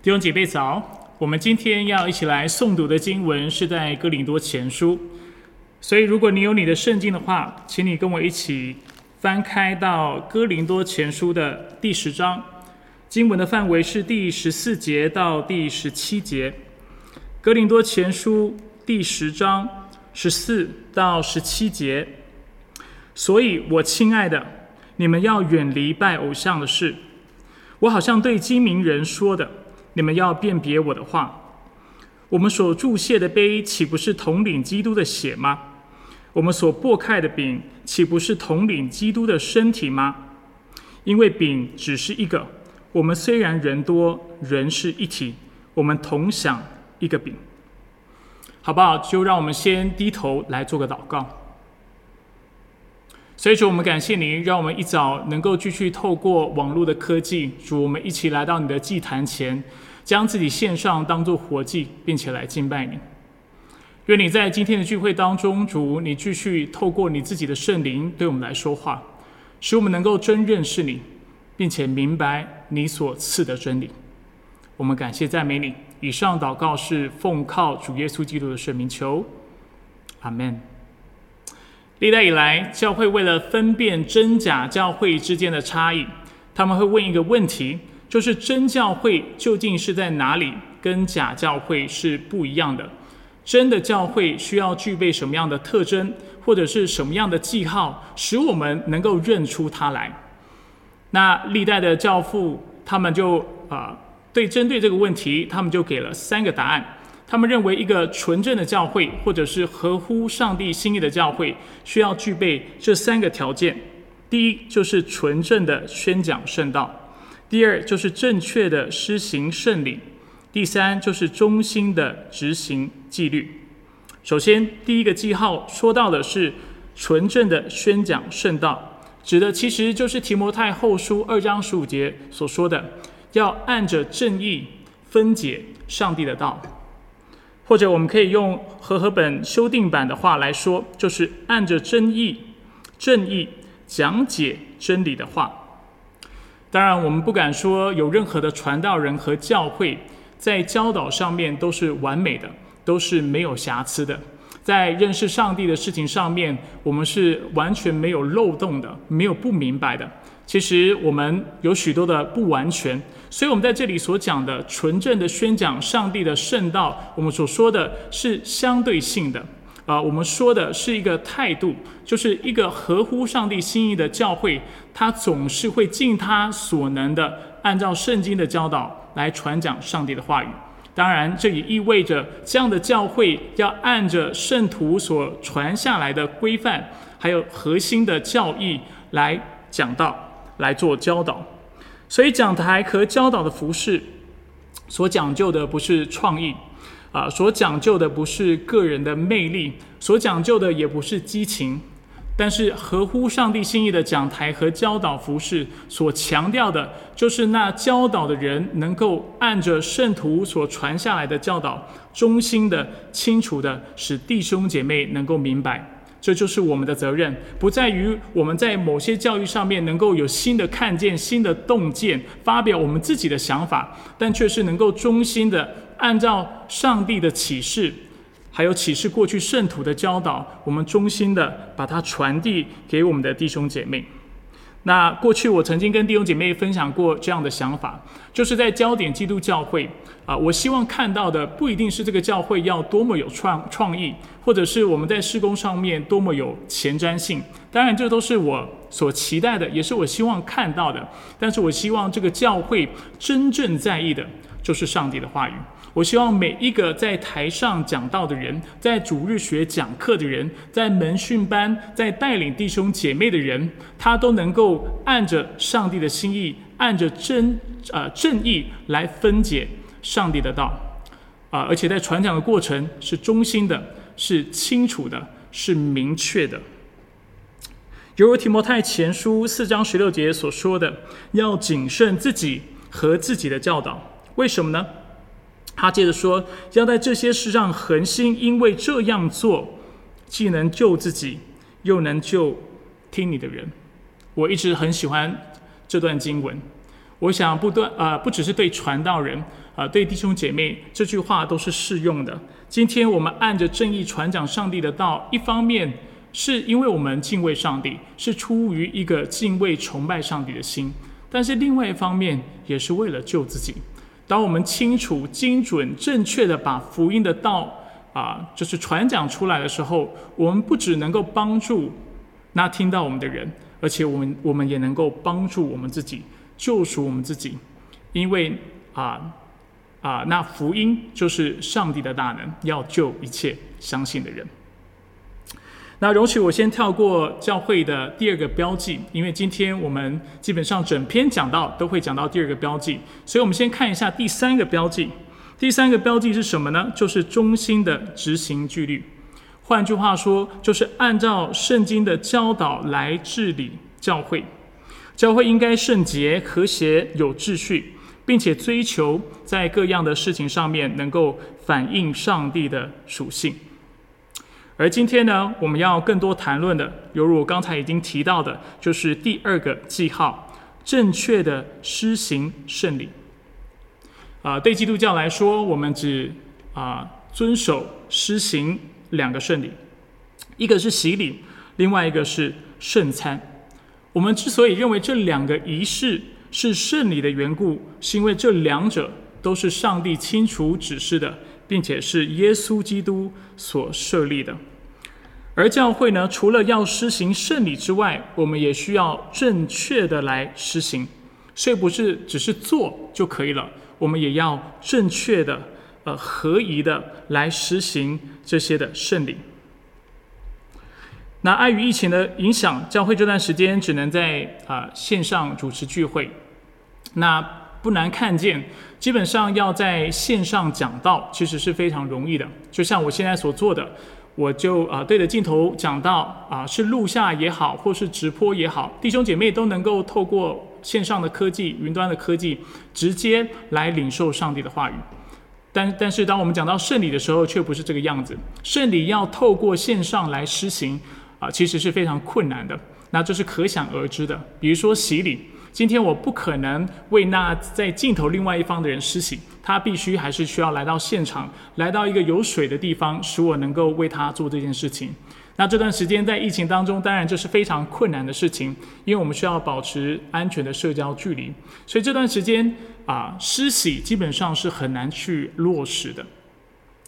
弟兄姐妹早，我们今天要一起来诵读的经文是在哥林多前书，所以如果你有你的圣经的话，请你跟我一起翻开到哥林多前书的第十章，经文的范围是第十四节到第十七节。哥林多前书第十章十四到十七节，所以我亲爱的，你们要远离拜偶像的事。我好像对精明人说的。你们要辨别我的话。我们所注谢的杯，岂不是统领基督的血吗？我们所擘开的饼，岂不是统领基督的身体吗？因为饼只是一个，我们虽然人多，人是一体，我们同享一个饼，好不好？就让我们先低头来做个祷告。所以主，我们感谢您，让我们一早能够继续透过网络的科技，主，我们一起来到你的祭坛前。将自己献上，当作活祭，并且来敬拜你。愿你在今天的聚会当中，主你继续透过你自己的圣灵对我们来说话，使我们能够真认识你，并且明白你所赐的真理。我们感谢赞美你。以上祷告是奉靠主耶稣基督的圣名求，阿门。历代以来，教会为了分辨真假教会之间的差异，他们会问一个问题。就是真教会究竟是在哪里，跟假教会是不一样的。真的教会需要具备什么样的特征，或者是什么样的记号，使我们能够认出它来？那历代的教父他们就啊，对针对这个问题，他们就给了三个答案。他们认为一个纯正的教会，或者是合乎上帝心意的教会，需要具备这三个条件。第一，就是纯正的宣讲圣道。第二就是正确的施行圣礼，第三就是忠心的执行纪律。首先，第一个记号说到的是纯正的宣讲圣道，指的其实就是提摩太后书二章十五节所说的，要按着正义分解上帝的道，或者我们可以用和合本修订版的话来说，就是按着正义正义讲解真理的话。当然，我们不敢说有任何的传道人和教会在教导上面都是完美的，都是没有瑕疵的。在认识上帝的事情上面，我们是完全没有漏洞的，没有不明白的。其实我们有许多的不完全，所以我们在这里所讲的纯正的宣讲上帝的圣道，我们所说的是相对性的。啊，我们说的是一个态度，就是一个合乎上帝心意的教会，他总是会尽他所能的，按照圣经的教导来传讲上帝的话语。当然，这也意味着这样的教会要按着圣徒所传下来的规范，还有核心的教义来讲道，来做教导。所以，讲台和教导的服饰所讲究的不是创意。啊，所讲究的不是个人的魅力，所讲究的也不是激情，但是合乎上帝心意的讲台和教导服饰所强调的，就是那教导的人能够按着圣徒所传下来的教导，忠心的、清楚的，使弟兄姐妹能够明白。这就是我们的责任，不在于我们在某些教育上面能够有新的看见、新的洞见，发表我们自己的想法，但却是能够忠心的。按照上帝的启示，还有启示过去圣徒的教导，我们衷心的把它传递给我们的弟兄姐妹。那过去我曾经跟弟兄姐妹分享过这样的想法，就是在焦点基督教会啊，我希望看到的不一定是这个教会要多么有创创意，或者是我们在施工上面多么有前瞻性。当然，这都是我所期待的，也是我希望看到的。但是我希望这个教会真正在意的就是上帝的话语。我希望每一个在台上讲道的人，在主日学讲课的人，在门训班在带领弟兄姐妹的人，他都能够按着上帝的心意，按着真呃正义来分解上帝的道啊，而且在传讲的过程是忠心的，是清楚的，是明确的。犹如提摩太前书四章十六节所说的，要谨慎自己和自己的教导。为什么呢？他接着说：“要在这些事上恒心，因为这样做，既能救自己，又能救听你的人。”我一直很喜欢这段经文。我想不断呃，不只是对传道人啊，对弟兄姐妹，这句话都是适用的。今天我们按着正义传讲上帝的道，一方面是因为我们敬畏上帝，是出于一个敬畏崇拜上帝的心；但是另外一方面也是为了救自己。当我们清楚、精准、正确的把福音的道啊，就是传讲出来的时候，我们不只能够帮助那听到我们的人，而且我们我们也能够帮助我们自己。救赎我们自己，因为啊啊，那福音就是上帝的大能，要救一切相信的人。那容许我先跳过教会的第二个标记，因为今天我们基本上整篇讲到都会讲到第二个标记，所以我们先看一下第三个标记。第三个标记是什么呢？就是中心的执行纪律。换句话说，就是按照圣经的教导来治理教会。教会应该圣洁、和谐、有秩序，并且追求在各样的事情上面能够反映上帝的属性。而今天呢，我们要更多谈论的，犹如我刚才已经提到的，就是第二个记号：正确的施行圣礼。啊，对基督教来说，我们只啊遵守施行两个圣礼，一个是洗礼，另外一个是圣餐。我们之所以认为这两个仪式是圣礼的缘故，是因为这两者都是上帝清楚指示的，并且是耶稣基督所设立的。而教会呢，除了要施行圣礼之外，我们也需要正确的来施行，所以不是只是做就可以了，我们也要正确的、呃合宜的来实行这些的圣礼。那碍于疫情的影响，教会这段时间只能在啊线上主持聚会。那不难看见，基本上要在线上讲到，其实是非常容易的。就像我现在所做的，我就啊对着镜头讲到啊，是录下也好，或是直播也好，弟兄姐妹都能够透过线上的科技、云端的科技，直接来领受上帝的话语。但但是当我们讲到圣礼的时候，却不是这个样子。圣礼要透过线上来施行。啊，其实是非常困难的，那这是可想而知的。比如说洗礼，今天我不可能为那在镜头另外一方的人施洗，他必须还是需要来到现场，来到一个有水的地方，使我能够为他做这件事情。那这段时间在疫情当中，当然这是非常困难的事情，因为我们需要保持安全的社交距离，所以这段时间啊，施洗基本上是很难去落实的。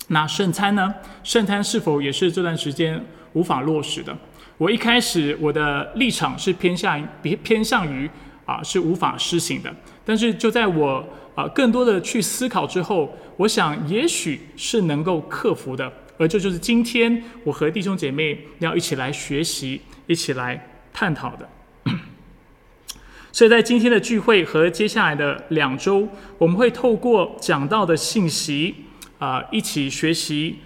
那圣餐呢？圣餐是否也是这段时间？无法落实的。我一开始我的立场是偏向偏偏向于啊是无法施行的。但是就在我啊更多的去思考之后，我想也许是能够克服的。而这就是今天我和弟兄姐妹要一起来学习、一起来探讨的。所以在今天的聚会和接下来的两周，我们会透过讲到的信息啊一起学习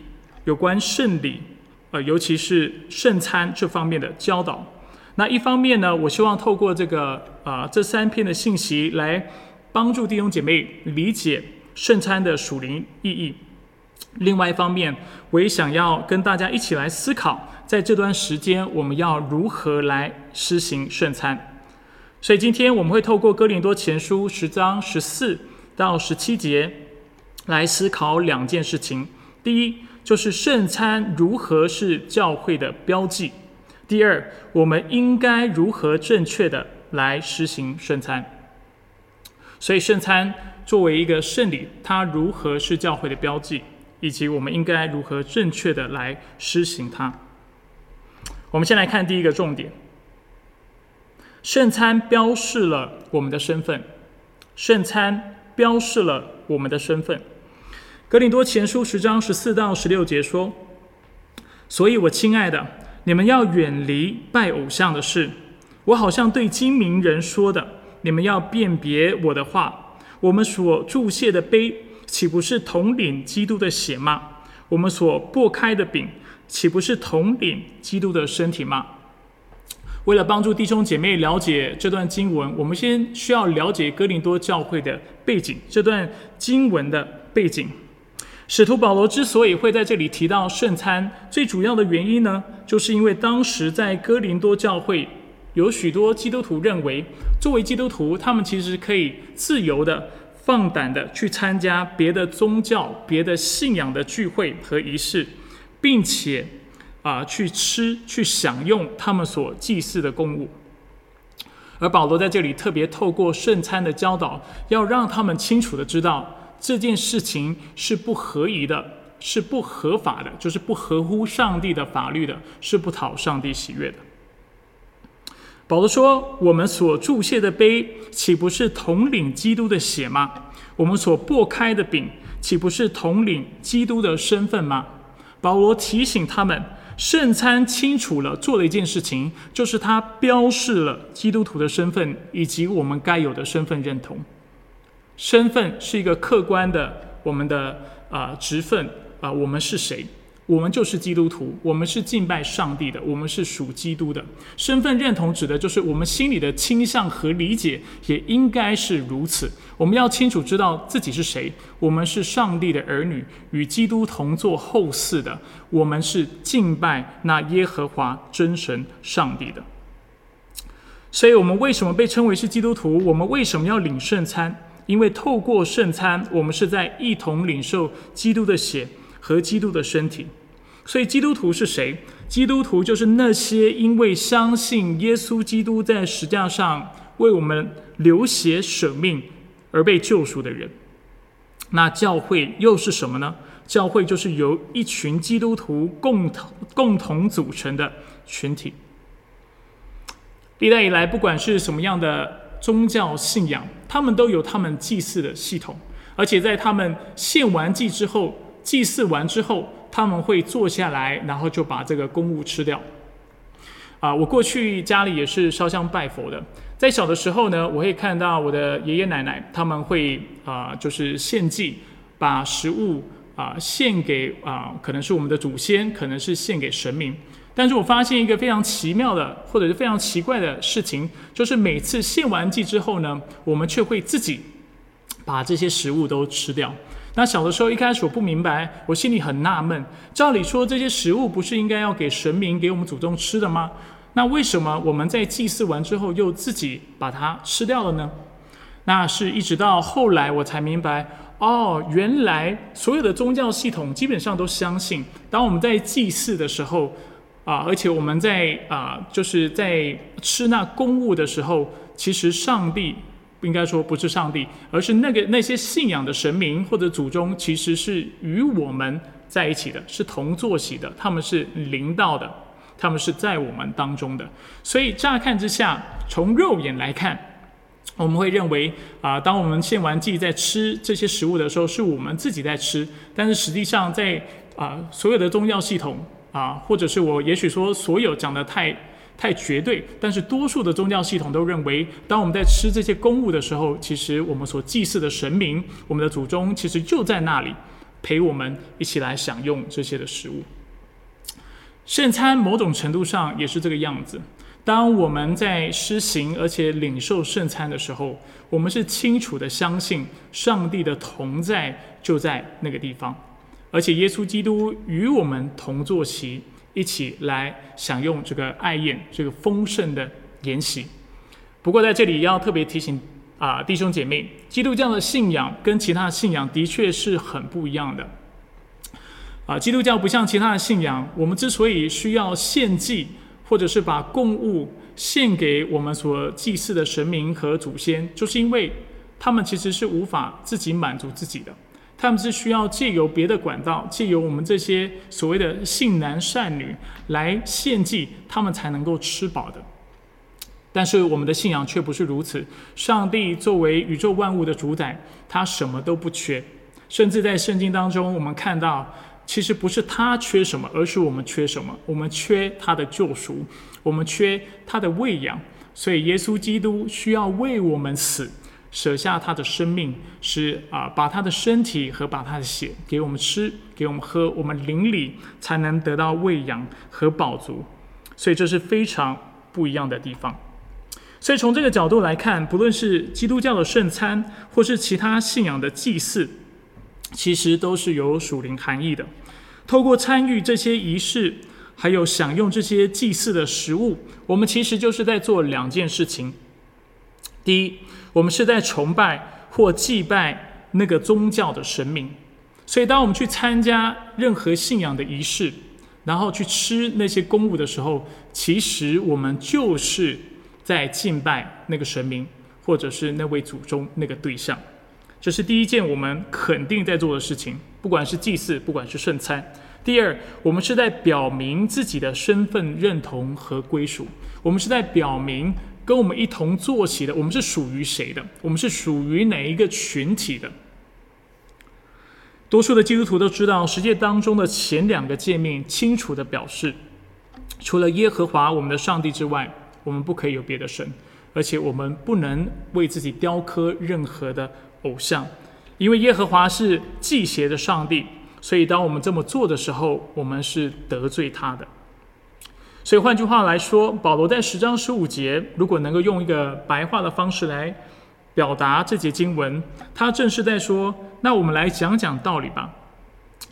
有关圣礼。呃，尤其是圣餐这方面的教导。那一方面呢，我希望透过这个啊这三篇的信息来帮助弟兄姐妹理解圣餐的属灵意义。另外一方面，我也想要跟大家一起来思考，在这段时间我们要如何来施行圣餐。所以今天我们会透过哥林多前书十章十四到十七节来思考两件事情。第一。就是圣餐如何是教会的标记。第二，我们应该如何正确的来实行圣餐？所以圣餐作为一个圣礼，它如何是教会的标记，以及我们应该如何正确的来施行它？我们先来看第一个重点：圣餐标示了我们的身份。圣餐标示了我们的身份。格林多前书十章十四到十六节说：“所以我亲爱的，你们要远离拜偶像的事。我好像对精明人说的，你们要辨别我的话。我们所注谢的杯，岂不是统领基督的血吗？我们所擘开的饼，岂不是统领基督的身体吗？”为了帮助弟兄姐妹了解这段经文，我们先需要了解哥林多教会的背景，这段经文的背景。使徒保罗之所以会在这里提到圣餐，最主要的原因呢，就是因为当时在哥林多教会有许多基督徒认为，作为基督徒，他们其实可以自由的、放胆的去参加别的宗教、别的信仰的聚会和仪式，并且啊去吃、去享用他们所祭祀的公物。而保罗在这里特别透过圣餐的教导，要让他们清楚的知道这件事情是不合宜的，是不合法的，就是不合乎上帝的法律的，是不讨上帝喜悦的。保罗说：“我们所注谢的杯，岂不是统领基督的血吗？我们所擘开的饼，岂不是统领基督的身份吗？”保罗提醒他们，圣餐清楚了做了一件事情，就是他标示了基督徒的身份以及我们该有的身份认同。身份是一个客观的，我们的啊职分啊，我们是谁？我们就是基督徒，我们是敬拜上帝的，我们是属基督的。身份认同指的就是我们心里的倾向和理解，也应该是如此。我们要清楚知道自己是谁，我们是上帝的儿女，与基督同作后嗣的，我们是敬拜那耶和华真神上帝的。所以，我们为什么被称为是基督徒？我们为什么要领圣餐？因为透过圣餐，我们是在一同领受基督的血。和基督的身体，所以基督徒是谁？基督徒就是那些因为相信耶稣基督在石架上为我们流血舍命而被救赎的人。那教会又是什么呢？教会就是由一群基督徒共同共同组成的群体。历代以来，不管是什么样的宗教信仰，他们都有他们祭祀的系统，而且在他们献完祭之后。祭祀完之后，他们会坐下来，然后就把这个公物吃掉。啊，我过去家里也是烧香拜佛的。在小的时候呢，我会看到我的爷爷奶奶他们会啊，就是献祭，把食物啊献给啊，可能是我们的祖先，可能是献给神明。但是我发现一个非常奇妙的，或者是非常奇怪的事情，就是每次献完祭之后呢，我们却会自己把这些食物都吃掉。那小的时候一开始我不明白，我心里很纳闷。照理说这些食物不是应该要给神明、给我们祖宗吃的吗？那为什么我们在祭祀完之后又自己把它吃掉了呢？那是一直到后来我才明白，哦，原来所有的宗教系统基本上都相信，当我们在祭祀的时候，啊，而且我们在啊，就是在吃那公物的时候，其实上帝不。应该说不是上帝，而是那个那些信仰的神明或者祖宗，其实是与我们在一起的，是同坐席的，他们是灵道的，他们是在我们当中的。所以乍看之下，从肉眼来看，我们会认为啊，当我们献完祭在吃这些食物的时候，是我们自己在吃。但是实际上，在啊所有的宗教系统啊，或者是我也许说所有讲的太。太绝对，但是多数的宗教系统都认为，当我们在吃这些公物的时候，其实我们所祭祀的神明，我们的祖宗，其实就在那里陪我们一起来享用这些的食物。圣餐某种程度上也是这个样子。当我们在施行而且领受圣餐的时候，我们是清楚的相信上帝的同在就在那个地方，而且耶稣基督与我们同坐席。一起来享用这个爱宴，这个丰盛的筵席。不过在这里要特别提醒啊，弟兄姐妹，基督教的信仰跟其他信仰的确是很不一样的。啊，基督教不像其他的信仰，我们之所以需要献祭，或者是把供物献给我们所祭祀的神明和祖先，就是因为他们其实是无法自己满足自己的。他们是需要借由别的管道，借由我们这些所谓的性男善女来献祭，他们才能够吃饱的。但是我们的信仰却不是如此。上帝作为宇宙万物的主宰，他什么都不缺。甚至在圣经当中，我们看到，其实不是他缺什么，而是我们缺什么。我们缺他的救赎，我们缺他的喂养。所以耶稣基督需要为我们死。舍下他的生命，是啊，把他的身体和把他的血给我们吃，给我们喝，我们灵里才能得到喂养和饱足。所以这是非常不一样的地方。所以从这个角度来看，不论是基督教的圣餐，或是其他信仰的祭祀，其实都是有属灵含义的。透过参与这些仪式，还有享用这些祭祀的食物，我们其实就是在做两件事情。第一，我们是在崇拜或祭拜那个宗教的神明，所以当我们去参加任何信仰的仪式，然后去吃那些公物的时候，其实我们就是在敬拜那个神明，或者是那位祖宗那个对象。这是第一件我们肯定在做的事情，不管是祭祀，不管是圣餐。第二，我们是在表明自己的身份认同和归属，我们是在表明跟我们一同坐起的，我们是属于谁的，我们是属于哪一个群体的。多数的基督徒都知道，世界当中的前两个界面清楚的表示，除了耶和华我们的上帝之外，我们不可以有别的神，而且我们不能为自己雕刻任何的。偶像，因为耶和华是祭邪的上帝，所以当我们这么做的时候，我们是得罪他的。所以换句话来说，保罗在十章十五节，如果能够用一个白话的方式来表达这节经文，他正是在说：那我们来讲讲道理吧。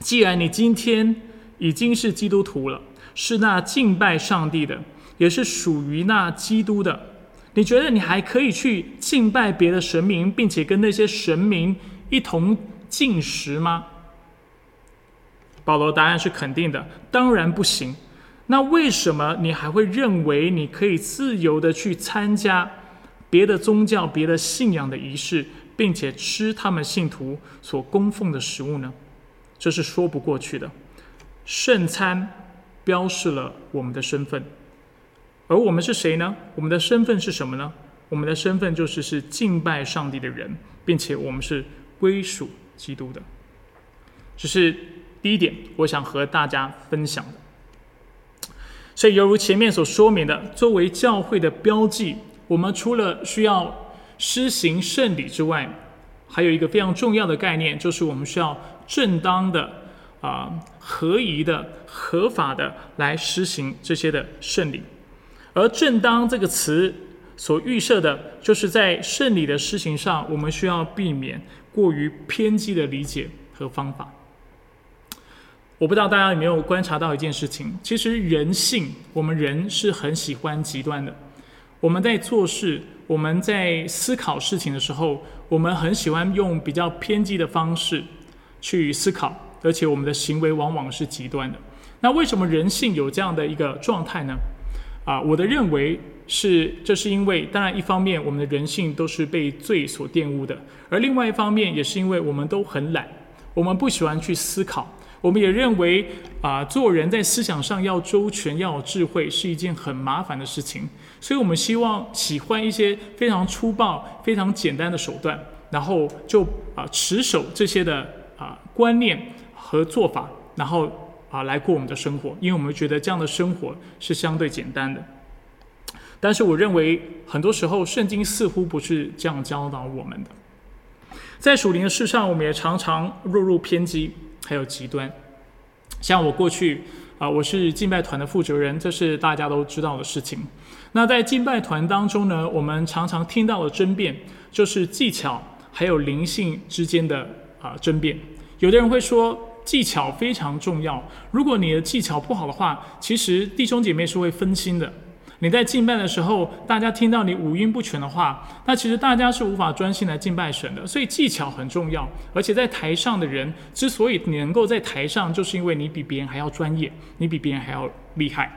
既然你今天已经是基督徒了，是那敬拜上帝的，也是属于那基督的。你觉得你还可以去敬拜别的神明，并且跟那些神明一同进食吗？保罗答案是肯定的，当然不行。那为什么你还会认为你可以自由的去参加别的宗教、别的信仰的仪式，并且吃他们信徒所供奉的食物呢？这是说不过去的。圣餐标示了我们的身份。而我们是谁呢？我们的身份是什么呢？我们的身份就是是敬拜上帝的人，并且我们是归属基督的。这是第一点，我想和大家分享的。所以，犹如前面所说明的，作为教会的标记，我们除了需要施行圣礼之外，还有一个非常重要的概念，就是我们需要正当的、啊合宜的、合法的来施行这些的圣礼。而正当这个词所预设的，就是在圣礼的施行上，我们需要避免过于偏激的理解和方法。我不知道大家有没有观察到一件事情，其实人性，我们人是很喜欢极端的。我们在做事，我们在思考事情的时候，我们很喜欢用比较偏激的方式去思考，而且我们的行为往往是极端的。那为什么人性有这样的一个状态呢？啊，我的认为是，这是因为，当然一方面我们的人性都是被罪所玷污的，而另外一方面也是因为我们都很懒，我们不喜欢去思考，我们也认为啊，做人在思想上要周全，要有智慧是一件很麻烦的事情，所以我们希望喜欢一些非常粗暴、非常简单的手段，然后就啊持守这些的啊观念和做法，然后。啊，来过我们的生活，因为我们觉得这样的生活是相对简单的。但是，我认为很多时候圣经似乎不是这样教导我们的。在属灵的事上，我们也常常落入偏激，还有极端。像我过去啊，我是敬拜团的负责人，这是大家都知道的事情。那在敬拜团当中呢，我们常常听到的争辩，就是技巧还有灵性之间的啊争辩。有的人会说。技巧非常重要。如果你的技巧不好的话，其实弟兄姐妹是会分心的。你在敬拜的时候，大家听到你五音不全的话，那其实大家是无法专心来敬拜神的。所以技巧很重要。而且在台上的人之所以你能够在台上，就是因为你比别人还要专业，你比别人还要厉害。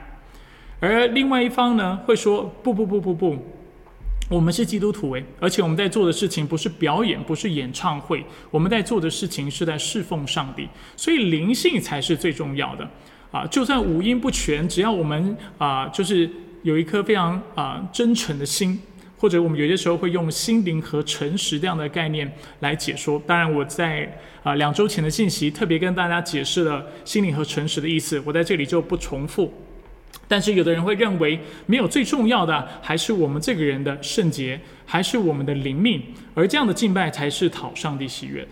而另外一方呢，会说不不不不不。我们是基督徒诶，而且我们在做的事情不是表演，不是演唱会，我们在做的事情是在侍奉上帝，所以灵性才是最重要的啊！就算五音不全，只要我们啊，就是有一颗非常啊真诚的心，或者我们有些时候会用心灵和诚实这样的概念来解说。当然，我在啊两周前的信息特别跟大家解释了心灵和诚实的意思，我在这里就不重复。但是有的人会认为，没有最重要的还是我们这个人的圣洁，还是我们的灵命，而这样的敬拜才是讨上帝喜悦的。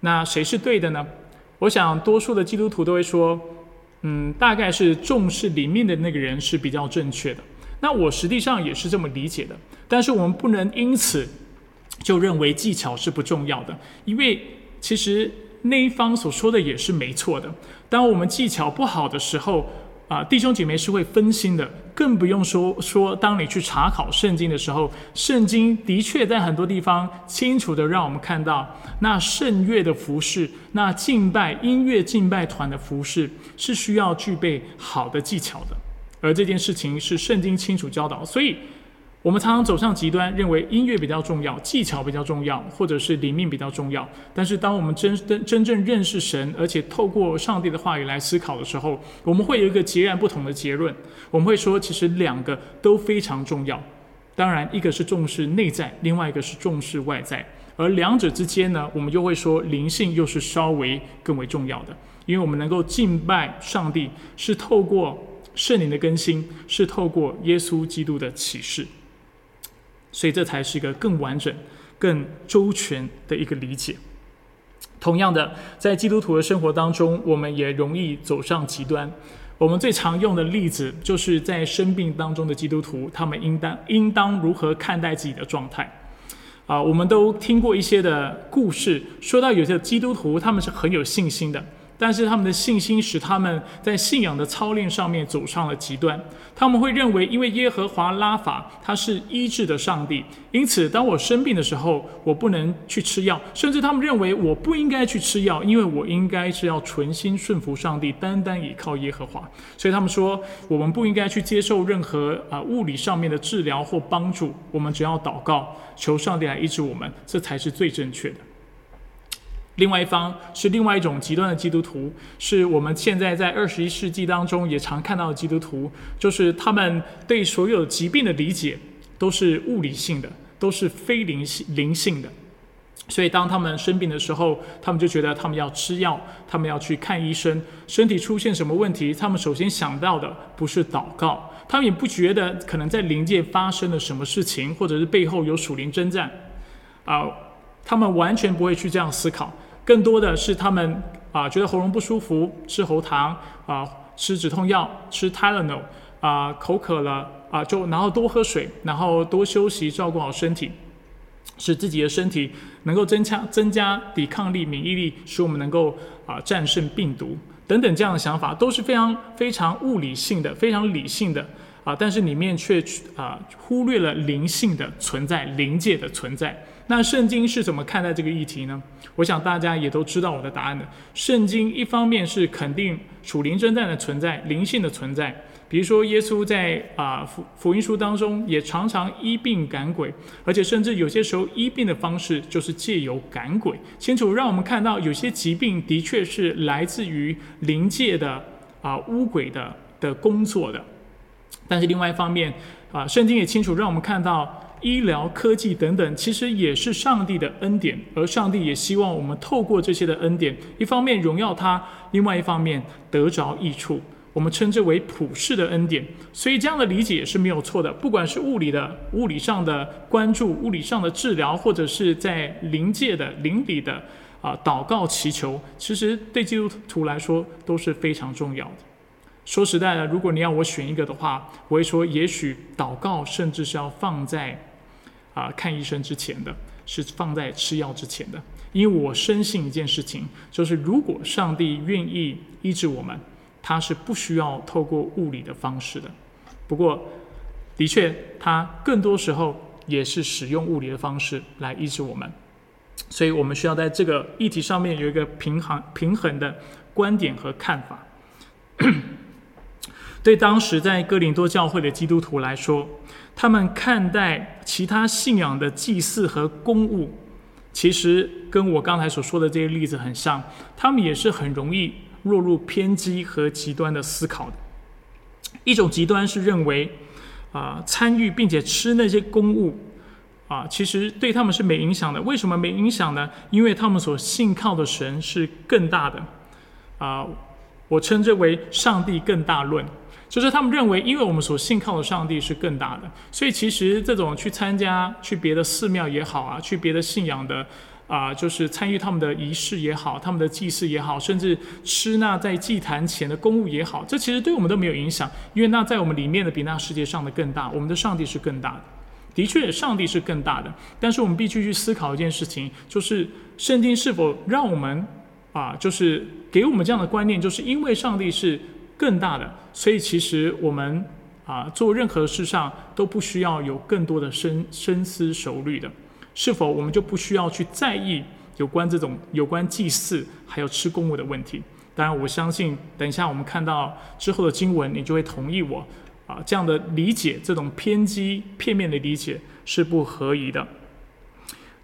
那谁是对的呢？我想多数的基督徒都会说，嗯，大概是重视里面的那个人是比较正确的。那我实际上也是这么理解的。但是我们不能因此就认为技巧是不重要的，因为其实那一方所说的也是没错的。当我们技巧不好的时候，啊，弟兄姐妹是会分心的，更不用说说当你去查考圣经的时候，圣经的确在很多地方清楚的让我们看到，那圣乐的服饰，那敬拜音乐敬拜团的服饰是需要具备好的技巧的，而这件事情是圣经清楚教导，所以。我们常常走上极端，认为音乐比较重要，技巧比较重要，或者是灵命比较重要。但是，当我们真真真正认识神，而且透过上帝的话语来思考的时候，我们会有一个截然不同的结论。我们会说，其实两个都非常重要。当然，一个是重视内在，另外一个是重视外在。而两者之间呢，我们又会说灵性又是稍微更为重要的，因为我们能够敬拜上帝，是透过圣灵的更新，是透过耶稣基督的启示。所以这才是一个更完整、更周全的一个理解。同样的，在基督徒的生活当中，我们也容易走上极端。我们最常用的例子，就是在生病当中的基督徒，他们应当应当如何看待自己的状态？啊，我们都听过一些的故事，说到有些基督徒，他们是很有信心的。但是他们的信心使他们在信仰的操练上面走上了极端。他们会认为，因为耶和华拉法他是医治的上帝，因此当我生病的时候，我不能去吃药。甚至他们认为我不应该去吃药，因为我应该是要存心顺服上帝，单单倚靠耶和华。所以他们说，我们不应该去接受任何啊物理上面的治疗或帮助，我们只要祷告，求上帝来医治我们，这才是最正确的。另外一方是另外一种极端的基督徒，是我们现在在二十一世纪当中也常看到的基督徒，就是他们对所有疾病的理解都是物理性的，都是非灵性灵性的。所以当他们生病的时候，他们就觉得他们要吃药，他们要去看医生。身体出现什么问题，他们首先想到的不是祷告，他们也不觉得可能在灵界发生了什么事情，或者是背后有属灵征战，啊，他们完全不会去这样思考。更多的是他们啊觉得喉咙不舒服，吃喉糖啊，吃止痛药，吃 Tylenol 啊，口渴了啊就然后多喝水，然后多休息，照顾好身体，使自己的身体能够增强增加抵抗力、免疫力，使我们能够啊战胜病毒等等这样的想法都是非常非常物理性的、非常理性的啊，但是里面却啊忽略了灵性的存在、灵界的存在。那圣经是怎么看待这个议题呢？我想大家也都知道我的答案的。圣经一方面是肯定属灵征战的存在、灵性的存在，比如说耶稣在啊福福音书当中也常常医病赶鬼，而且甚至有些时候医病的方式就是借由赶鬼，清楚让我们看到有些疾病的确是来自于灵界的啊巫鬼的的工作的。但是另外一方面啊，圣经也清楚让我们看到。医疗科技等等，其实也是上帝的恩典，而上帝也希望我们透过这些的恩典，一方面荣耀他，另外一方面得着益处。我们称之为普世的恩典，所以这样的理解是没有错的。不管是物理的、物理上的关注、物理上的治疗，或者是在灵界的、灵里的啊祷告祈求，其实对基督徒来说都是非常重要的。说实在的，如果你要我选一个的话，我会说，也许祷告甚至是要放在啊看医生之前的，是放在吃药之前的。因为我深信一件事情，就是如果上帝愿意医治我们，他是不需要透过物理的方式的。不过，的确，他更多时候也是使用物理的方式来医治我们。所以我们需要在这个议题上面有一个平衡、平衡的观点和看法。对当时在哥林多教会的基督徒来说，他们看待其他信仰的祭祀和公务，其实跟我刚才所说的这些例子很像。他们也是很容易落入偏激和极端的思考的。一种极端是认为，啊，参与并且吃那些公物，啊，其实对他们是没影响的。为什么没影响呢？因为他们所信靠的神是更大的。啊，我称之为上帝更大论。就是他们认为，因为我们所信靠的上帝是更大的，所以其实这种去参加去别的寺庙也好啊，去别的信仰的啊，就是参与他们的仪式也好，他们的祭祀也好，甚至吃那在祭坛前的公物也好，这其实对我们都没有影响，因为那在我们里面的比那世界上的更大，我们的上帝是更大的。的确，上帝是更大的，但是我们必须去思考一件事情，就是圣经是否让我们啊，就是给我们这样的观念，就是因为上帝是。更大的。所以其实我们啊做任何事上都不需要有更多的深深思熟虑的，是否我们就不需要去在意有关这种有关祭祀还有吃公物的问题？当然，我相信等一下我们看到之后的经文，你就会同意我啊这样的理解，这种偏激片面的理解是不合宜的。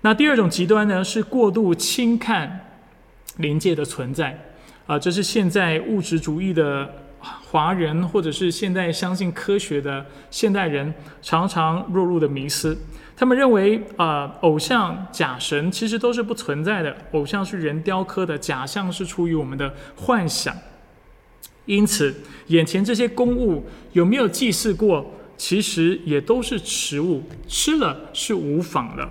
那第二种极端呢，是过度轻看灵界的存在，啊，这是现在物质主义的华人，或者是现在相信科学的现代人常常落入的迷思。他们认为，啊，偶像、假神其实都是不存在的，偶像是人雕刻的，假象是出于我们的幻想。因此，眼前这些公物有没有祭祀过，其实也都是食物，吃了是无妨的。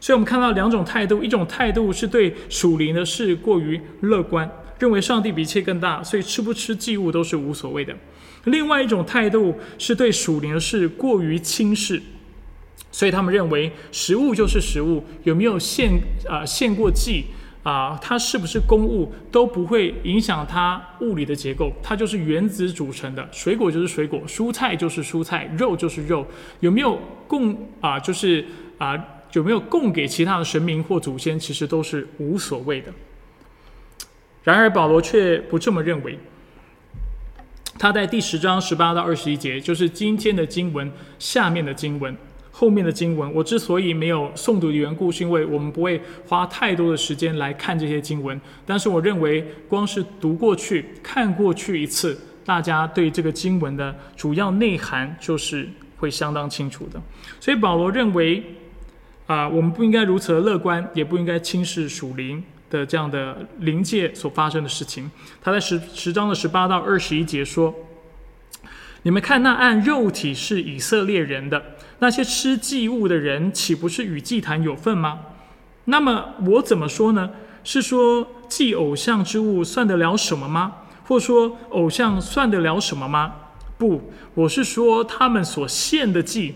所以，我们看到两种态度：一种态度是对属灵的事过于乐观，认为上帝比一切更大，所以吃不吃祭物都是无所谓的；另外一种态度是对属灵的事过于轻视，所以他们认为食物就是食物，有没有献啊献过祭啊，它是不是公物都不会影响它物理的结构，它就是原子组成的，水果就是水果，蔬菜就是蔬菜，肉就是肉，有没有供啊？就是啊。有没有供给其他的神明或祖先，其实都是无所谓的。然而保罗却不这么认为。他在第十章十八到二十一节，就是今天的经文下面的经文后面的经文。我之所以没有诵读的缘故，是因为我们不会花太多的时间来看这些经文。但是我认为，光是读过去、看过去一次，大家对这个经文的主要内涵就是会相当清楚的。所以保罗认为。啊，我们不应该如此的乐观，也不应该轻视属灵的这样的灵界所发生的事情。他在十十章的十八到二十一节说：“你们看，那按肉体是以色列人的那些吃祭物的人，岂不是与祭坛有份吗？那么我怎么说呢？是说祭偶像之物算得了什么吗？或说偶像算得了什么吗？不，我是说他们所献的祭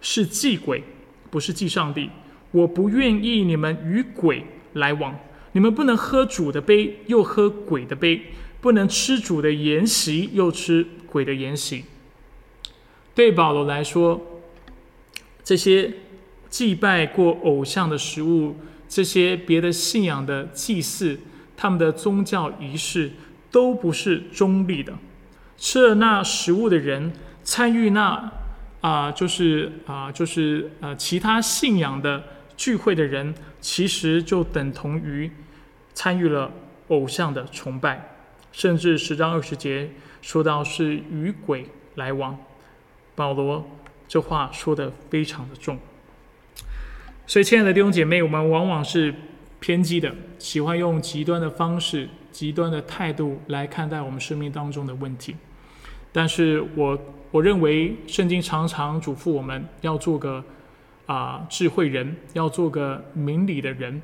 是祭鬼。”不是祭上帝，我不愿意你们与鬼来往。你们不能喝主的杯，又喝鬼的杯；不能吃主的筵席，又吃鬼的筵席。对保罗来说，这些祭拜过偶像的食物，这些别的信仰的祭祀，他们的宗教仪式，都不是中立的。吃了那食物的人，参与那。啊，就是啊，就是呃，其他信仰的聚会的人，其实就等同于参与了偶像的崇拜，甚至十章二十节说到是与鬼来往。保罗这话说的非常的重，所以亲爱的弟兄姐妹，我们往往是偏激的，喜欢用极端的方式、极端的态度来看待我们生命当中的问题，但是我。我认为圣经常常嘱咐我们要做个啊智慧人，要做个明理的人，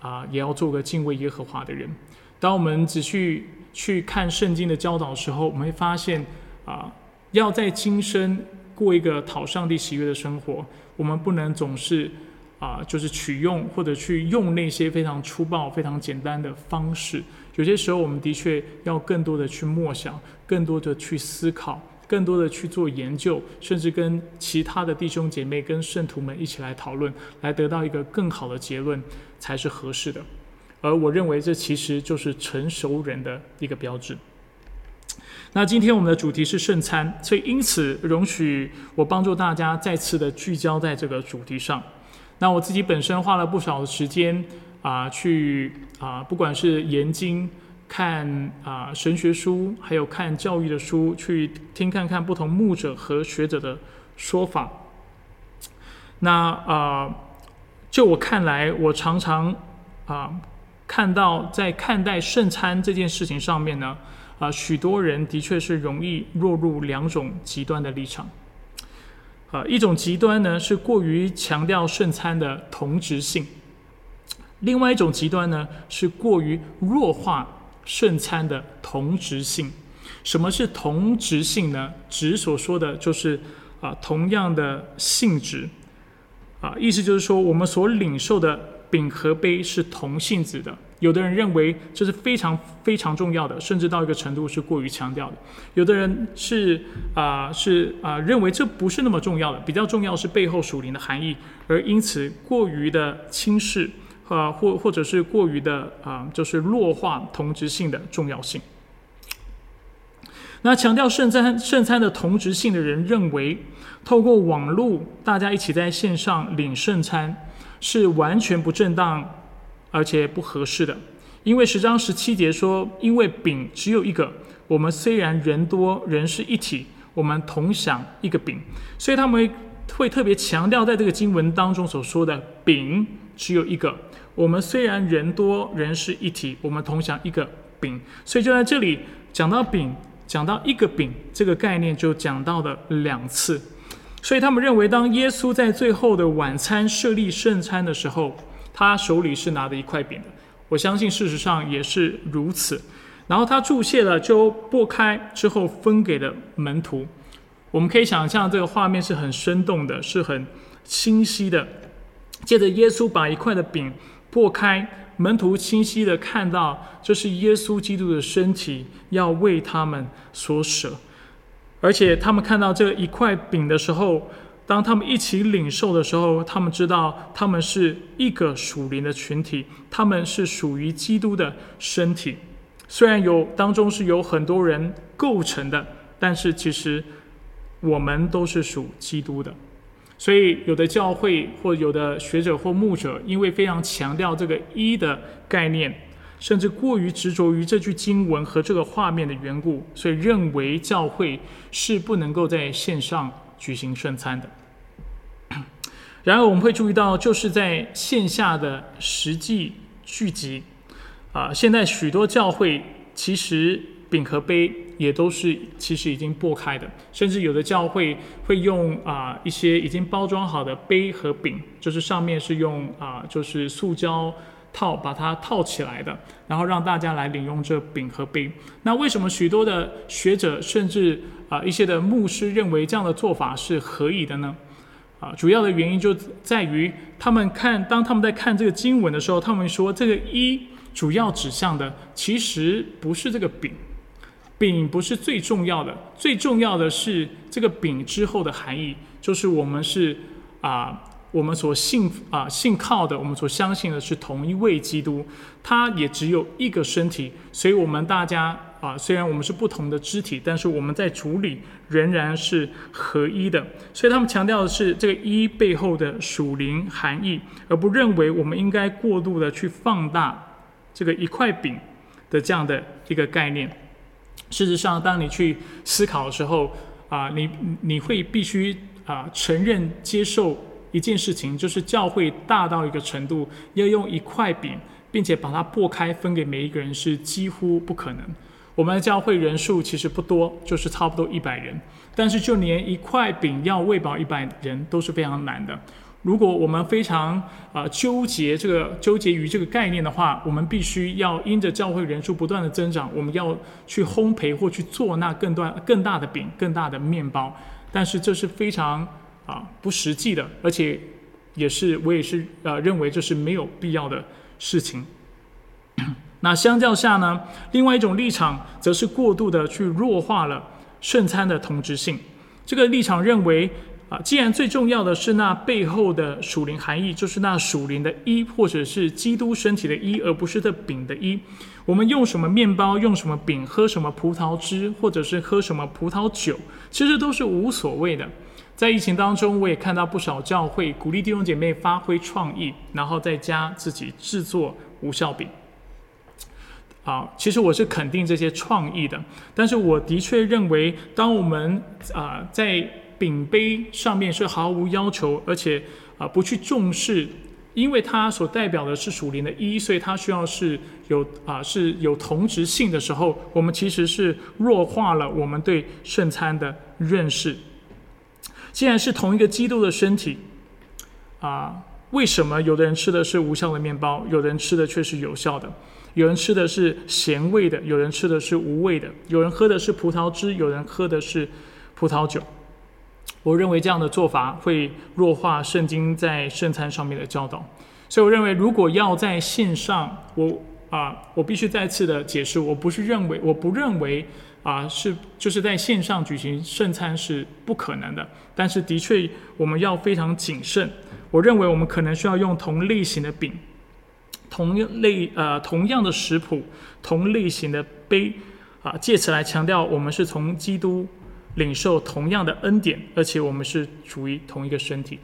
啊，也要做个敬畏耶和华的人。当我们仔细去看圣经的教导的时候，我们会发现啊，要在今生过一个讨上帝喜悦的生活，我们不能总是啊，就是取用或者去用那些非常粗暴、非常简单的方式。有些时候，我们的确要更多的去默想，更多的去思考。更多的去做研究，甚至跟其他的弟兄姐妹、跟圣徒们一起来讨论，来得到一个更好的结论才是合适的。而我认为这其实就是成熟人的一个标志。那今天我们的主题是圣餐，所以因此容许我帮助大家再次的聚焦在这个主题上。那我自己本身花了不少的时间啊，去啊，不管是研经。看啊神学书，还有看教育的书，去听看看不同牧者和学者的说法。那啊，就我看来，我常常啊看到在看待圣餐这件事情上面呢，啊许多人的确是容易落入两种极端的立场。啊，一种极端呢是过于强调圣餐的同质性，另外一种极端呢是过于弱化。顺餐的同质性，什么是同质性呢？质所说的就是啊，同样的性质啊，意思就是说，我们所领受的饼和杯是同性质的，有的人认为这是非常非常重要的，甚至到一个程度是过于强调的。有的人是啊是啊认为这不是那么重要的，比较重要是背后属灵的含义，而因此过于的轻视啊或或者是过于的啊就是弱化同质性的重要性。那强调圣餐圣餐的同质性的人认为，透过网络大家一起在线上领圣餐是完全不正当。而且不合适的，因为十章十七节说，因为饼只有一个，我们虽然人多人是一体，我们同享一个饼，所以他们会特别强调在这个经文当中所说的饼只有一个，我们虽然人多人是一体，我们同享一个饼，所以就在这里讲到饼，讲到一个饼这个概念就讲到了两次，所以他们认为当耶稣在最后的晚餐设立圣餐的时候。他手里是拿着一块饼的，我相信事实上也是如此。然后他注谢了，就剥开之后分给了门徒。我们可以想象这个画面是很生动的，是很清晰的。接着耶稣把一块的饼破开，门徒清晰的看到这是耶稣基督的身体要为他们所舍，而且他们看到这一块饼的时候。当他们一起领受的时候，他们知道他们是一个属灵的群体，他们是属于基督的身体。虽然有当中是有很多人构成的，但是其实我们都是属基督的。所以有的教会或有的学者或牧者，因为非常强调这个一的概念，甚至过于执着于这句经文和这个画面的缘故，所以认为教会是不能够在线上。举行圣餐的。然而，我们会注意到，就是在线下的实际聚集，啊，现在许多教会其实饼和杯也都是其实已经剥开的，甚至有的教会会用啊一些已经包装好的杯和饼，就是上面是用啊就是塑胶。套把它套起来的，然后让大家来领用这饼和杯。那为什么许多的学者甚至啊一些的牧师认为这样的做法是可以的呢？啊，主要的原因就在于他们看当他们在看这个经文的时候，他们说这个一主要指向的其实不是这个饼，饼不是最重要的，最重要的是这个饼之后的含义，就是我们是啊。我们所信啊信靠的，我们所相信的是同一位基督，他也只有一个身体，所以我们大家啊，虽然我们是不同的肢体，但是我们在主里仍然是合一的。所以他们强调的是这个一背后的属灵含义，而不认为我们应该过度的去放大这个一块饼的这样的一个概念。事实上，当你去思考的时候啊，你你会必须啊承认接受。一件事情就是教会大到一个程度，要用一块饼，并且把它剥开分给每一个人是几乎不可能。我们的教会人数其实不多，就是差不多一百人，但是就连一块饼要喂饱一百人都是非常难的。如果我们非常啊纠结这个纠结于这个概念的话，我们必须要因着教会人数不断的增长，我们要去烘焙或去做那更多更大的饼、更大的面包，但是这是非常。啊，不实际的，而且也是我也是呃认为这是没有必要的事情。那相较下呢，另外一种立场则是过度的去弱化了圣餐的同质性。这个立场认为啊，既然最重要的是那背后的属灵含义，就是那属灵的一，或者是基督身体的一，而不是这饼的一。我们用什么面包，用什么饼，喝什么葡萄汁，或者是喝什么葡萄酒，其实都是无所谓的。在疫情当中，我也看到不少教会鼓励弟兄姐妹发挥创意，然后在家自己制作无效饼。啊，其实我是肯定这些创意的，但是我的确认为，当我们啊在饼杯上面是毫无要求，而且啊不去重视，因为它所代表的是属灵的一，所以它需要是有啊是有同质性的时候，我们其实是弱化了我们对圣餐的认识。既然是同一个基督的身体，啊，为什么有的人吃的是无效的面包，有的人吃的却是有效的？有人吃的是咸味的，有人吃的是无味的，有人喝的是葡萄汁，有人喝的是葡萄酒。我认为这样的做法会弱化圣经在圣餐上面的教导，所以我认为，如果要在线上，我啊，我必须再次的解释，我不是认为，我不认为啊是就是在线上举行圣餐是不可能的，但是的确我们要非常谨慎。我认为我们可能需要用同类型的饼，同类呃同样的食谱，同类型的杯啊，借此来强调我们是从基督领受同样的恩典，而且我们是属于同一个身体的。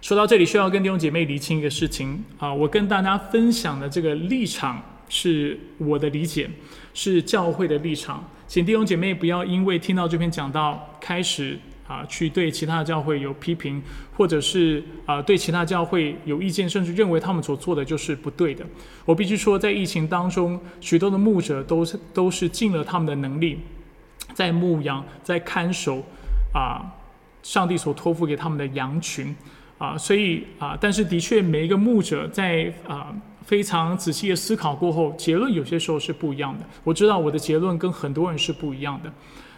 说到这里，需要跟弟兄姐妹厘清一个事情啊，我跟大家分享的这个立场是我的理解，是教会的立场，请弟兄姐妹不要因为听到这篇讲道开始啊，去对其他的教会有批评，或者是啊对其他教会有意见，甚至认为他们所做的就是不对的。我必须说，在疫情当中，许多的牧者都是都是尽了他们的能力，在牧羊，在看守啊，上帝所托付给他们的羊群。啊，所以啊，但是的确，每一个牧者在啊非常仔细的思考过后，结论有些时候是不一样的。我知道我的结论跟很多人是不一样的，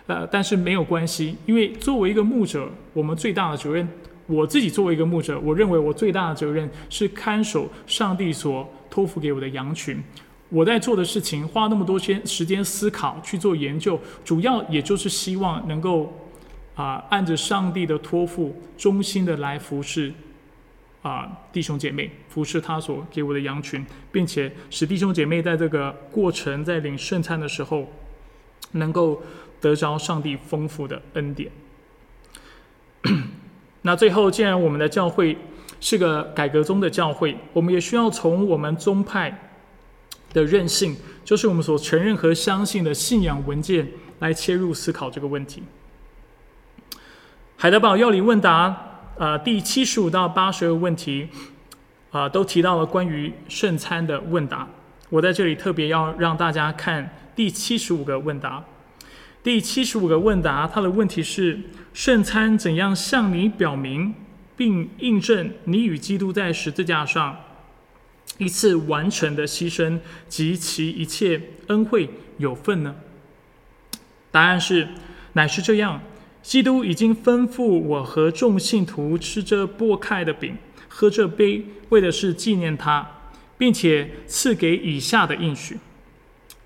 呃，但是没有关系，因为作为一个牧者，我们最大的责任，我自己作为一个牧者，我认为我最大的责任是看守上帝所托付给我的羊群。我在做的事情，花那么多些时间思考去做研究，主要也就是希望能够。啊，按着上帝的托付，忠心的来服侍啊弟兄姐妹，服侍他所给我的羊群，并且使弟兄姐妹在这个过程，在领圣餐的时候，能够得着上帝丰富的恩典。那最后，既然我们的教会是个改革中的教会，我们也需要从我们宗派的任性，就是我们所承认和相信的信仰文件来切入思考这个问题。海德堡要理问答，呃，第七十五到八十个问题，啊，都提到了关于圣餐的问答。我在这里特别要让大家看第七十五个问答。第七十五个问答，它的问题是：圣餐怎样向你表明并印证你与基督在十字架上一次完成的牺牲及其一切恩惠有份呢？答案是，乃是这样。基督已经吩咐我和众信徒吃这剥开的饼，喝这杯，为的是纪念他，并且赐给以下的应许：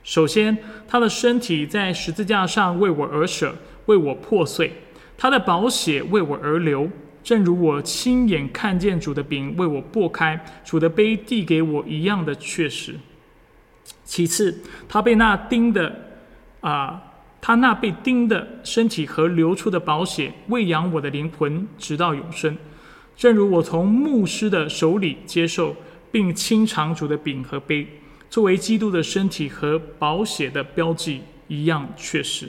首先，他的身体在十字架上为我而舍，为我破碎；他的宝血为我而流，正如我亲眼看见主的饼为我剥开，主的杯递给我一样的确实。其次，他被那钉的啊。他那被钉的身体和流出的宝血喂养我的灵魂，直到永生。正如我从牧师的手里接受并清偿主的饼和杯，作为基督的身体和宝血的标记一样确实。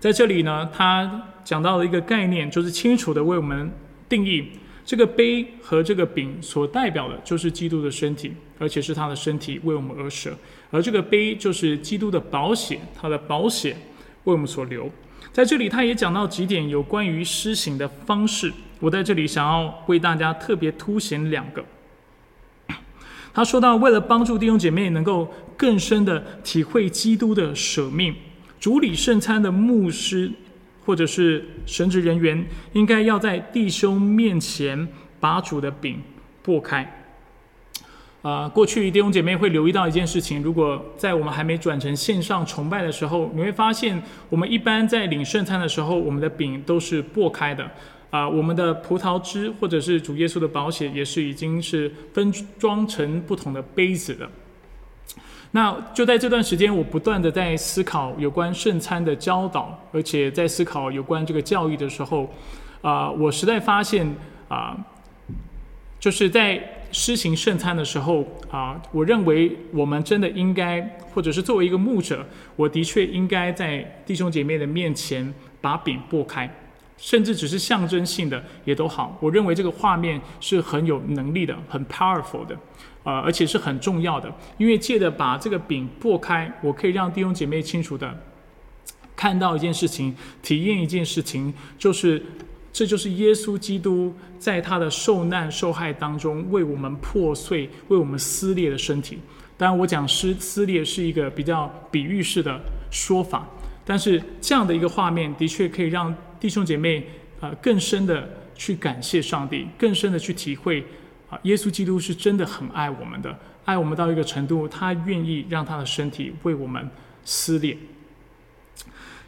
在这里呢，他讲到了一个概念，就是清楚的为我们定义。这个杯和这个饼所代表的，就是基督的身体，而且是他的身体为我们而舍；而这个杯就是基督的宝血，他的宝血为我们所留。在这里，他也讲到几点有关于施行的方式，我在这里想要为大家特别凸显两个。他说到，为了帮助弟兄姐妹能够更深的体会基督的舍命，主礼圣餐的牧师。或者是神职人员应该要在弟兄面前把主的饼擘开。啊，过去弟兄姐妹会留意到一件事情：如果在我们还没转成线上崇拜的时候，你会发现我们一般在领圣餐的时候，我们的饼都是擘开的。啊，我们的葡萄汁或者是主耶稣的宝血也是已经是分装成不同的杯子的。那就在这段时间，我不断的在思考有关圣餐的教导，而且在思考有关这个教育的时候，啊，我实在发现啊，就是在施行圣餐的时候啊，我认为我们真的应该，或者是作为一个牧者，我的确应该在弟兄姐妹的面前把饼拨开，甚至只是象征性的也都好。我认为这个画面是很有能力的，很 powerful 的。呃，而且是很重要的，因为借着把这个饼破开，我可以让弟兄姐妹清楚的看到一件事情，体验一件事情，就是这就是耶稣基督在他的受难受害当中为我们破碎、为我们撕裂的身体。当然，我讲撕撕裂是一个比较比喻式的说法，但是这样的一个画面的确可以让弟兄姐妹呃更深的去感谢上帝，更深的去体会。啊，耶稣基督是真的很爱我们的，爱我们到一个程度，他愿意让他的身体为我们撕裂。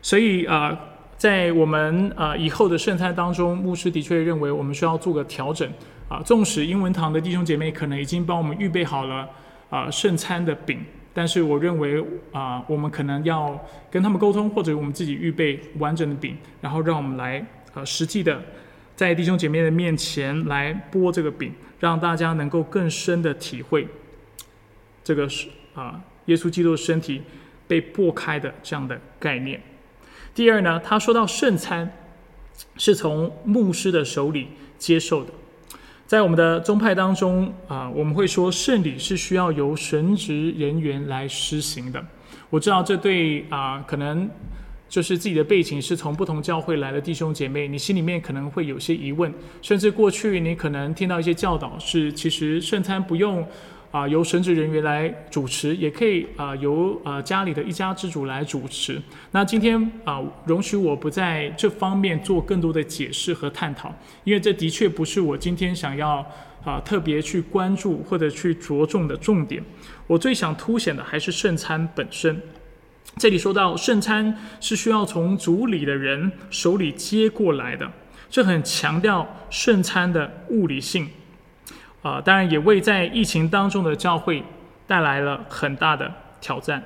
所以啊，在我们啊以后的圣餐当中，牧师的确认为我们需要做个调整啊。纵使英文堂的弟兄姐妹可能已经帮我们预备好了啊圣餐的饼，但是我认为啊，我们可能要跟他们沟通，或者我们自己预备完整的饼，然后让我们来呃实际的在弟兄姐妹的面前来剥这个饼，让大家能够更深的体会这个是啊耶稣基督的身体被剥开的这样的概念。第二呢，他说到圣餐是从牧师的手里接受的，在我们的宗派当中啊，我们会说圣礼是需要由神职人员来施行的。我知道这对啊，可能就是自己的背景是从不同教会来的弟兄姐妹，你心里面可能会有些疑问，甚至过去你可能听到一些教导是，其实圣餐不用。啊，由神职人员来主持，也可以啊，由呃家里的一家之主来主持。那今天啊，容许我不在这方面做更多的解释和探讨，因为这的确不是我今天想要啊特别去关注或者去着重的重点。我最想凸显的还是圣餐本身。这里说到圣餐是需要从主礼的人手里接过来的，这很强调圣餐的物理性。啊，当然也为在疫情当中的教会带来了很大的挑战。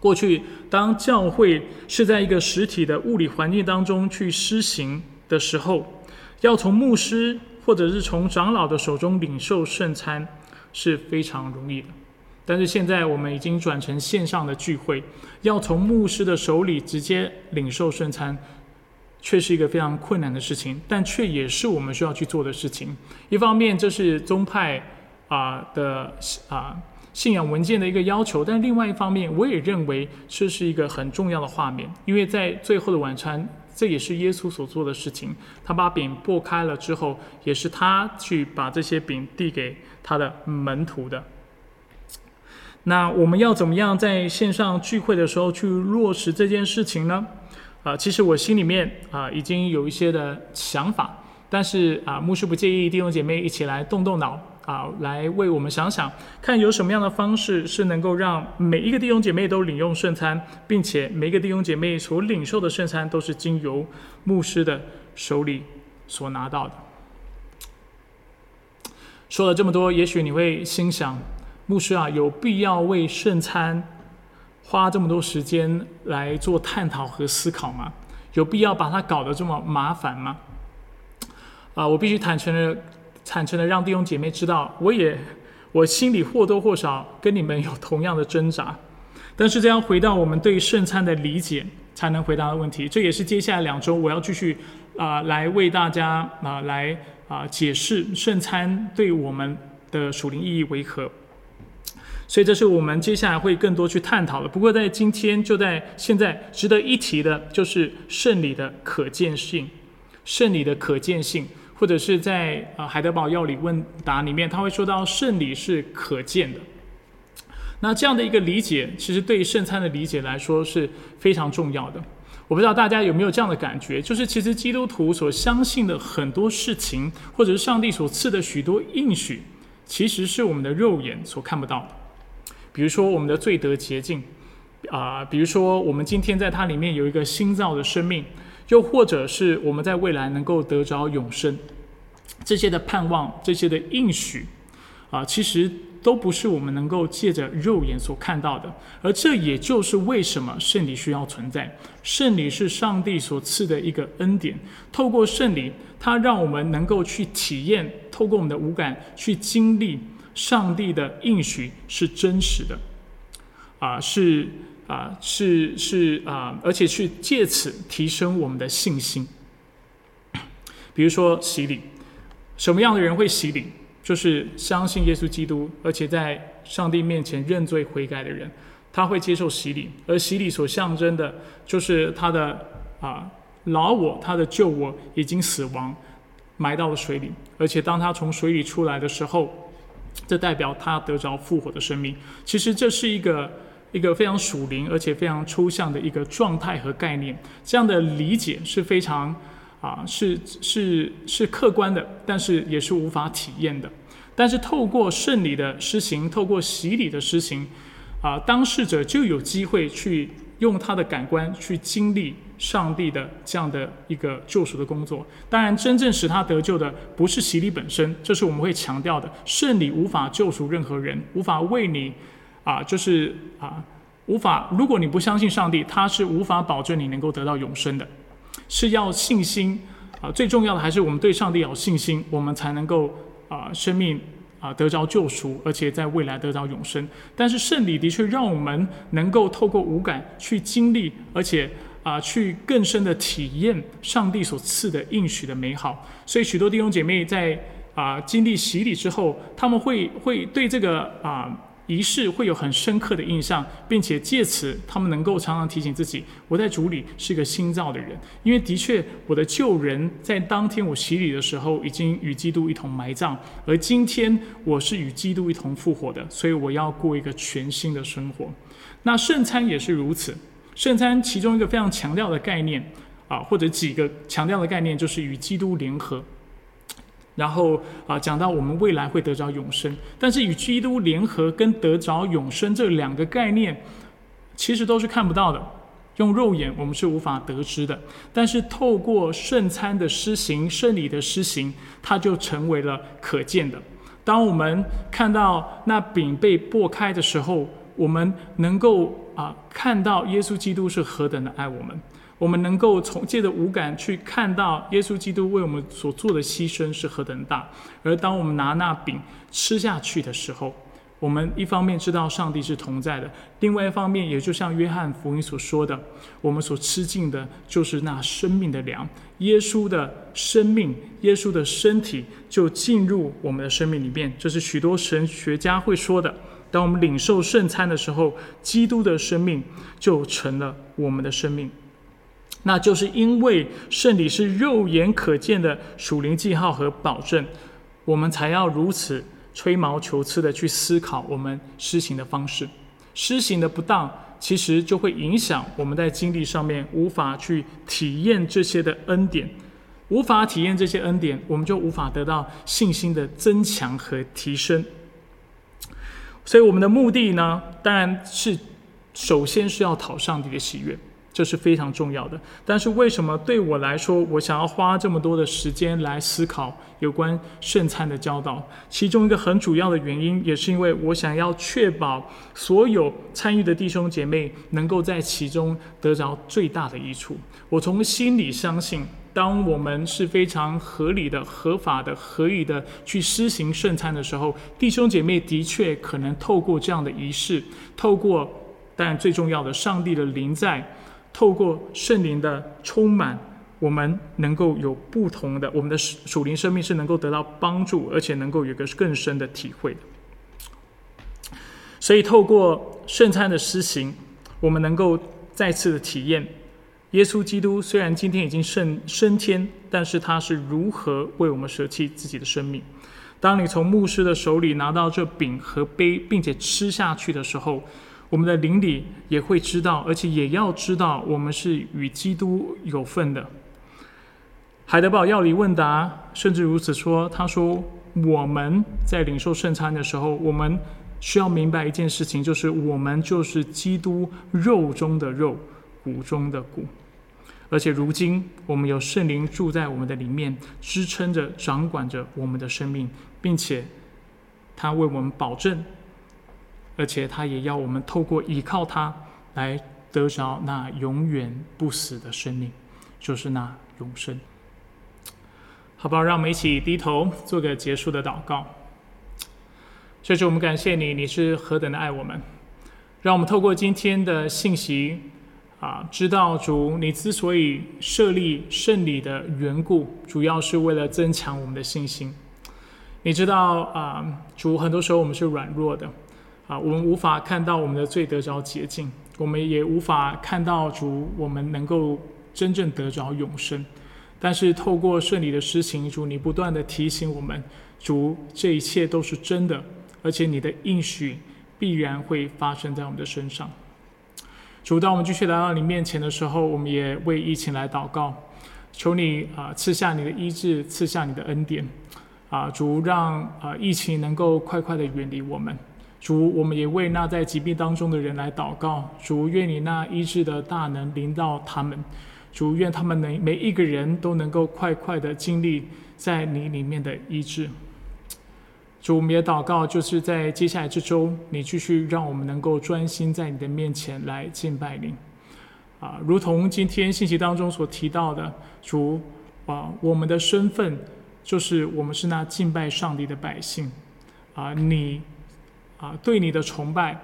过去，当教会是在一个实体的物理环境当中去施行的时候，要从牧师或者是从长老的手中领受圣餐是非常容易的。但是现在我们已经转成线上的聚会，要从牧师的手里直接领受圣餐。却是一个非常困难的事情，但却也是我们需要去做的事情。一方面，这是宗派啊的啊信仰文件的一个要求，但另外一方面，我也认为这是一个很重要的画面，因为在最后的晚餐，这也是耶稣所做的事情。他把饼剥开了之后，也是他去把这些饼递给他的门徒的。那我们要怎么样在线上聚会的时候去落实这件事情呢？啊，其实我心里面啊已经有一些的想法，但是啊，牧师不介意弟兄姐妹一起来动动脑啊，来为我们想想，看有什么样的方式是能够让每一个弟兄姐妹都领用圣餐，并且每个弟兄姐妹所领受的圣餐都是经由牧师的手里所拿到的。说了这么多，也许你会心想，牧师啊，有必要为圣餐？花这么多时间来做探讨和思考吗？有必要把它搞得这么麻烦吗？啊，我必须坦诚的、坦诚的让弟兄姐妹知道，我也我心里或多或少跟你们有同样的挣扎。但是这样回到我们对圣餐的理解，才能回答的问题。这也是接下来两周我要继续啊来为大家啊来啊解释圣餐对我们的属灵意义为何。所以这是我们接下来会更多去探讨的。不过在今天，就在现在，值得一提的就是圣礼的可见性，圣礼的可见性，或者是在啊海德堡药理问答里面，他会说到圣礼是可见的。那这样的一个理解，其实对于圣餐的理解来说是非常重要的。我不知道大家有没有这样的感觉，就是其实基督徒所相信的很多事情，或者是上帝所赐的许多应许，其实是我们的肉眼所看不到的。比如说我们的罪得洁净，啊，比如说我们今天在它里面有一个新造的生命，又或者是我们在未来能够得着永生，这些的盼望，这些的应许，啊，其实都不是我们能够借着肉眼所看到的。而这也就是为什么圣礼需要存在。圣礼是上帝所赐的一个恩典，透过圣礼，它让我们能够去体验，透过我们的五感去经历。上帝的应许是真实的，啊，是啊，是是啊，而且去借此提升我们的信心。比如说洗礼，什么样的人会洗礼？就是相信耶稣基督，而且在上帝面前认罪悔改的人，他会接受洗礼。而洗礼所象征的，就是他的啊老我，他的旧我已经死亡，埋到了水里，而且当他从水里出来的时候。这代表他得着复活的生命。其实这是一个一个非常属灵而且非常抽象的一个状态和概念。这样的理解是非常啊，是是是客观的，但是也是无法体验的。但是透过圣礼的施行，透过洗礼的施行，啊，当事者就有机会去用他的感官去经历上帝的这样的一个救赎的工作。当然，真正使他得救的不是洗礼本身，这是我们会强调的。圣礼无法救赎任何人，无法为你，啊，就是啊，无法。如果你不相信上帝，他是无法保证你能够得到永生的。是要信心啊，最重要的还是我们对上帝有信心，我们才能够。啊，生命啊得着救赎，而且在未来得着永生。但是圣礼的确让我们能够透过五感去经历，而且啊去更深的体验上帝所赐的应许的美好。所以许多弟兄姐妹在啊经历洗礼之后，他们会会对这个啊。仪式会有很深刻的印象，并且借此他们能够常常提醒自己：我在主里是个新造的人。因为的确，我的旧人在当天我洗礼的时候已经与基督一同埋葬，而今天我是与基督一同复活的，所以我要过一个全新的生活。那圣餐也是如此，圣餐其中一个非常强调的概念啊，或者几个强调的概念，就是与基督联合。然后啊，讲到我们未来会得着永生，但是与基督联合跟得着永生这两个概念，其实都是看不到的，用肉眼我们是无法得知的。但是透过圣餐的施行、圣礼的施行，它就成为了可见的。当我们看到那饼被剥开的时候，我们能够啊看到耶稣基督是何等的爱我们。我们能够从借着五感去看到耶稣基督为我们所做的牺牲是何等大，而当我们拿那饼吃下去的时候，我们一方面知道上帝是同在的，另外一方面也就像约翰福音所说的，我们所吃进的就是那生命的粮，耶稣的生命，耶稣的身体就进入我们的生命里面。这是许多神学家会说的。当我们领受圣餐的时候，基督的生命就成了我们的生命。那就是因为圣礼是肉眼可见的属灵记号和保证，我们才要如此吹毛求疵的去思考我们施行的方式。施行的不当，其实就会影响我们在经历上面无法去体验这些的恩典，无法体验这些恩典，我们就无法得到信心的增强和提升。所以我们的目的呢，当然是首先是要讨上帝的喜悦。这是非常重要的，但是为什么对我来说，我想要花这么多的时间来思考有关圣餐的教导？其中一个很主要的原因，也是因为我想要确保所有参与的弟兄姐妹能够在其中得着最大的益处。我从心里相信，当我们是非常合理的、合法的、合理的去施行圣餐的时候，弟兄姐妹的确可能透过这样的仪式，透过，但最重要的，上帝的灵在。透过圣灵的充满，我们能够有不同的，我们的属灵生命是能够得到帮助，而且能够有个更深的体会。所以，透过圣餐的施行，我们能够再次的体验耶稣基督虽然今天已经升升天，但是他是如何为我们舍弃自己的生命。当你从牧师的手里拿到这饼和杯，并且吃下去的时候，我们的邻里也会知道，而且也要知道，我们是与基督有份的。海德堡药理问答甚至如此说：“他说，我们在领受圣餐的时候，我们需要明白一件事情，就是我们就是基督肉中的肉，骨中的骨。而且如今，我们有圣灵住在我们的里面，支撑着、掌管着我们的生命，并且他为我们保证。”而且他也要我们透过依靠他来得着那永远不死的生命，就是那永生。好吧，让我们一起低头做个结束的祷告。这是我们感谢你，你是何等的爱我们。让我们透过今天的信息啊，知道主你之所以设立圣礼的缘故，主要是为了增强我们的信心。你知道啊，主很多时候我们是软弱的。啊，我们无法看到我们的罪得着洁净，我们也无法看到主，我们能够真正得着永生。但是透过圣礼的施行，主你不断的提醒我们，主这一切都是真的，而且你的应许必然会发生在我们的身上。主，当我们继续来到你面前的时候，我们也为疫情来祷告，求你啊赐下你的医治，赐下你的恩典。啊，主让啊疫情能够快快的远离我们。主，我们也为那在疾病当中的人来祷告。主，愿你那医治的大能临到他们。主，愿他们能每一个人都能够快快的经历在你里面的医治。主，我们也祷告，就是在接下来这周，你继续让我们能够专心在你的面前来敬拜你。啊，如同今天信息当中所提到的，主啊，我们的身份就是我们是那敬拜上帝的百姓。啊，你。啊，对你的崇拜，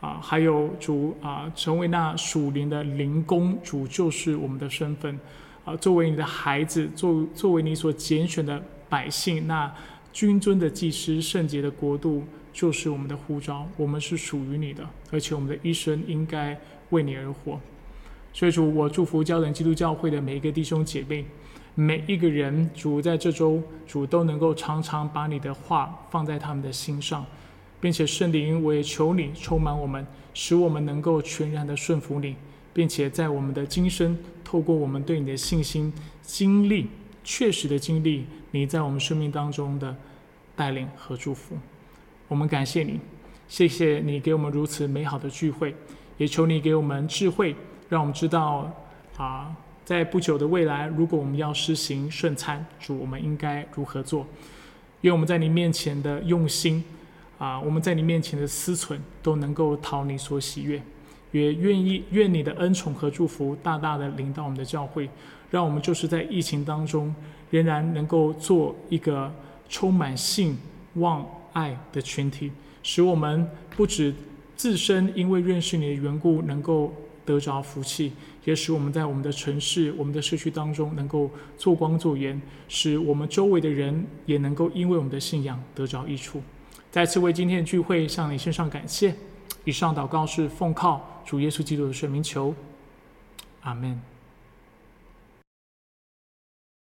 啊，还有主啊，成为那属灵的灵工，主就是我们的身份，啊，作为你的孩子，作作为你所拣选的百姓，那君尊的祭司，圣洁的国度，就是我们的呼召，我们是属于你的，而且我们的一生应该为你而活。所以主，我祝福教人基督教会的每一个弟兄姐妹，每一个人，主在这周，主都能够常常把你的话放在他们的心上。并且圣灵，我也求你充满我们，使我们能够全然的顺服你，并且在我们的今生，透过我们对你的信心经历，确实的经历你在我们生命当中的带领和祝福。我们感谢你，谢谢你给我们如此美好的聚会，也求你给我们智慧，让我们知道啊，在不久的未来，如果我们要施行圣餐，主我们应该如何做？愿我们在你面前的用心。啊，我们在你面前的思忖都能够讨你所喜悦，也愿意愿你的恩宠和祝福大大的临到我们的教会，让我们就是在疫情当中仍然能够做一个充满信望爱的群体，使我们不止自身因为认识你的缘故能够得着福气，也使我们在我们的城市、我们的社区当中能够做光做盐，使我们周围的人也能够因为我们的信仰得着益处。再次为今天的聚会向你献上感谢。以上祷告是奉靠主耶稣基督的圣名求，阿门。